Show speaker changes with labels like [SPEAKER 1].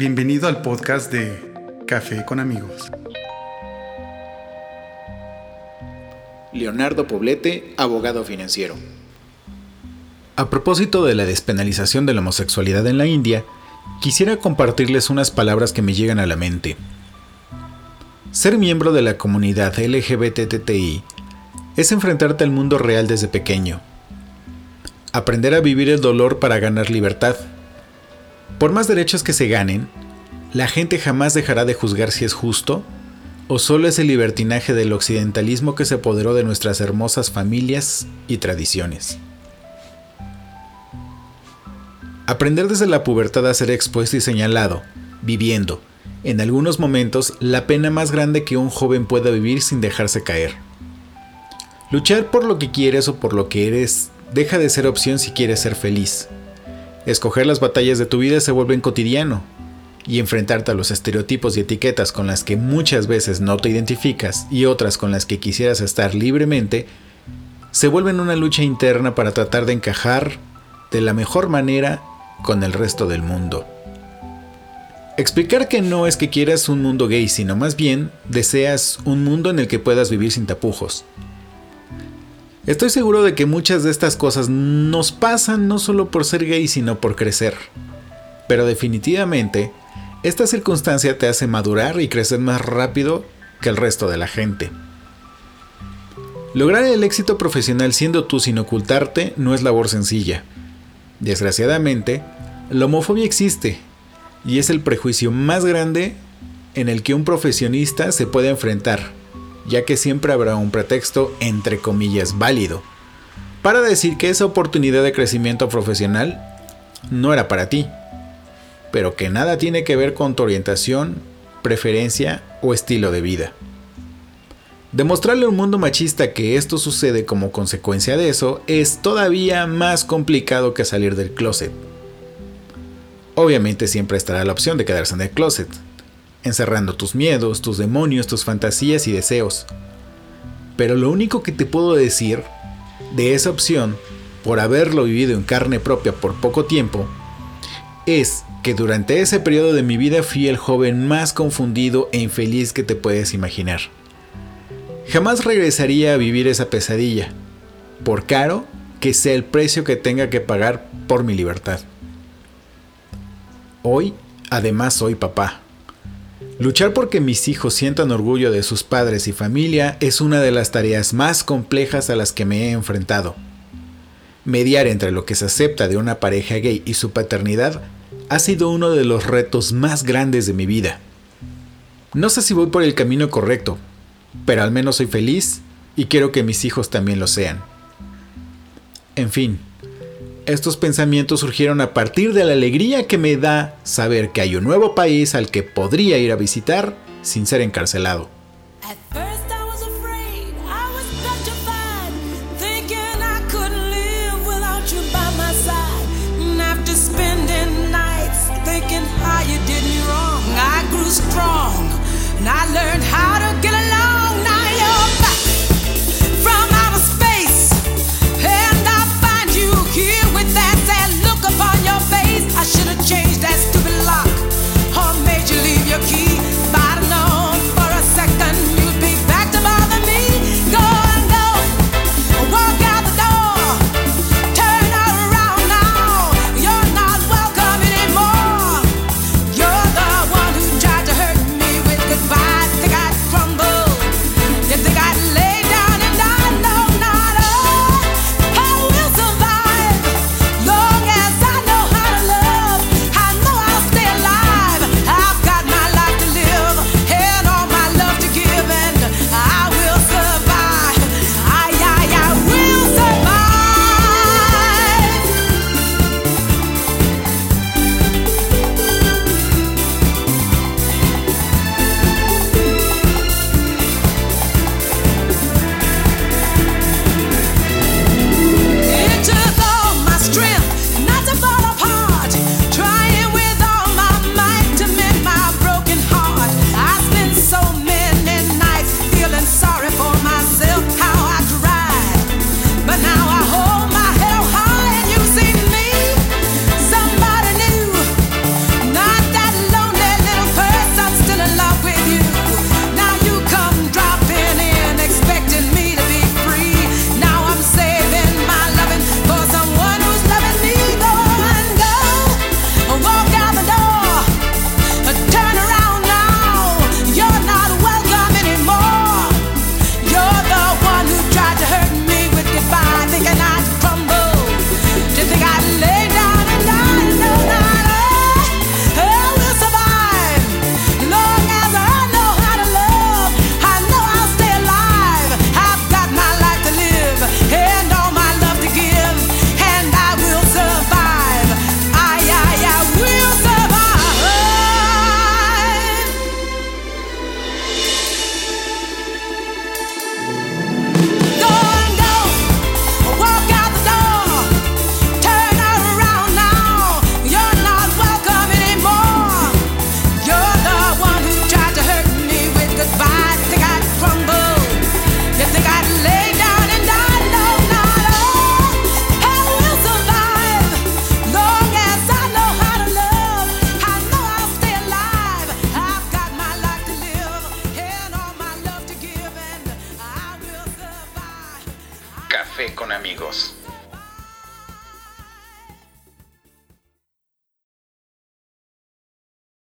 [SPEAKER 1] Bienvenido al podcast de Café con amigos.
[SPEAKER 2] Leonardo Poblete, abogado financiero. A propósito de la despenalización de la homosexualidad en la India, quisiera compartirles unas palabras que me llegan a la mente. Ser miembro de la comunidad LGBTTI es enfrentarte al mundo real desde pequeño. Aprender a vivir el dolor para ganar libertad. Por más derechos que se ganen, la gente jamás dejará de juzgar si es justo o solo es el libertinaje del occidentalismo que se apoderó de nuestras hermosas familias y tradiciones. Aprender desde la pubertad a ser expuesto y señalado, viviendo, en algunos momentos, la pena más grande que un joven pueda vivir sin dejarse caer. Luchar por lo que quieres o por lo que eres deja de ser opción si quieres ser feliz. Escoger las batallas de tu vida se vuelven cotidiano, y enfrentarte a los estereotipos y etiquetas con las que muchas veces no te identificas y otras con las que quisieras estar libremente, se vuelven una lucha interna para tratar de encajar de la mejor manera con el resto del mundo. Explicar que no es que quieras un mundo gay, sino más bien deseas un mundo en el que puedas vivir sin tapujos. Estoy seguro de que muchas de estas cosas nos pasan no solo por ser gay, sino por crecer. Pero definitivamente, esta circunstancia te hace madurar y crecer más rápido que el resto de la gente. Lograr el éxito profesional siendo tú sin ocultarte no es labor sencilla. Desgraciadamente, la homofobia existe y es el prejuicio más grande en el que un profesionista se puede enfrentar, ya que siempre habrá un pretexto entre comillas válido para decir que esa oportunidad de crecimiento profesional no era para ti, pero que nada tiene que ver con tu orientación, preferencia o estilo de vida. Demostrarle a un mundo machista que esto sucede como consecuencia de eso es todavía más complicado que salir del closet. Obviamente siempre estará la opción de quedarse en el closet, encerrando tus miedos, tus demonios, tus fantasías y deseos. Pero lo único que te puedo decir de esa opción, por haberlo vivido en carne propia por poco tiempo, es que durante ese periodo de mi vida fui el joven más confundido e infeliz que te puedes imaginar. Jamás regresaría a vivir esa pesadilla, por caro que sea el precio que tenga que pagar por mi libertad. Hoy, además, soy papá. Luchar porque mis hijos sientan orgullo de sus padres y familia es una de las tareas más complejas a las que me he enfrentado. Mediar entre lo que se acepta de una pareja gay y su paternidad ha sido uno de los retos más grandes de mi vida. No sé si voy por el camino correcto, pero al menos soy feliz y quiero que mis hijos también lo sean. En fin, estos pensamientos surgieron a partir de la alegría que me da saber que hay un nuevo país al que podría ir a visitar sin ser encarcelado. Con amigos.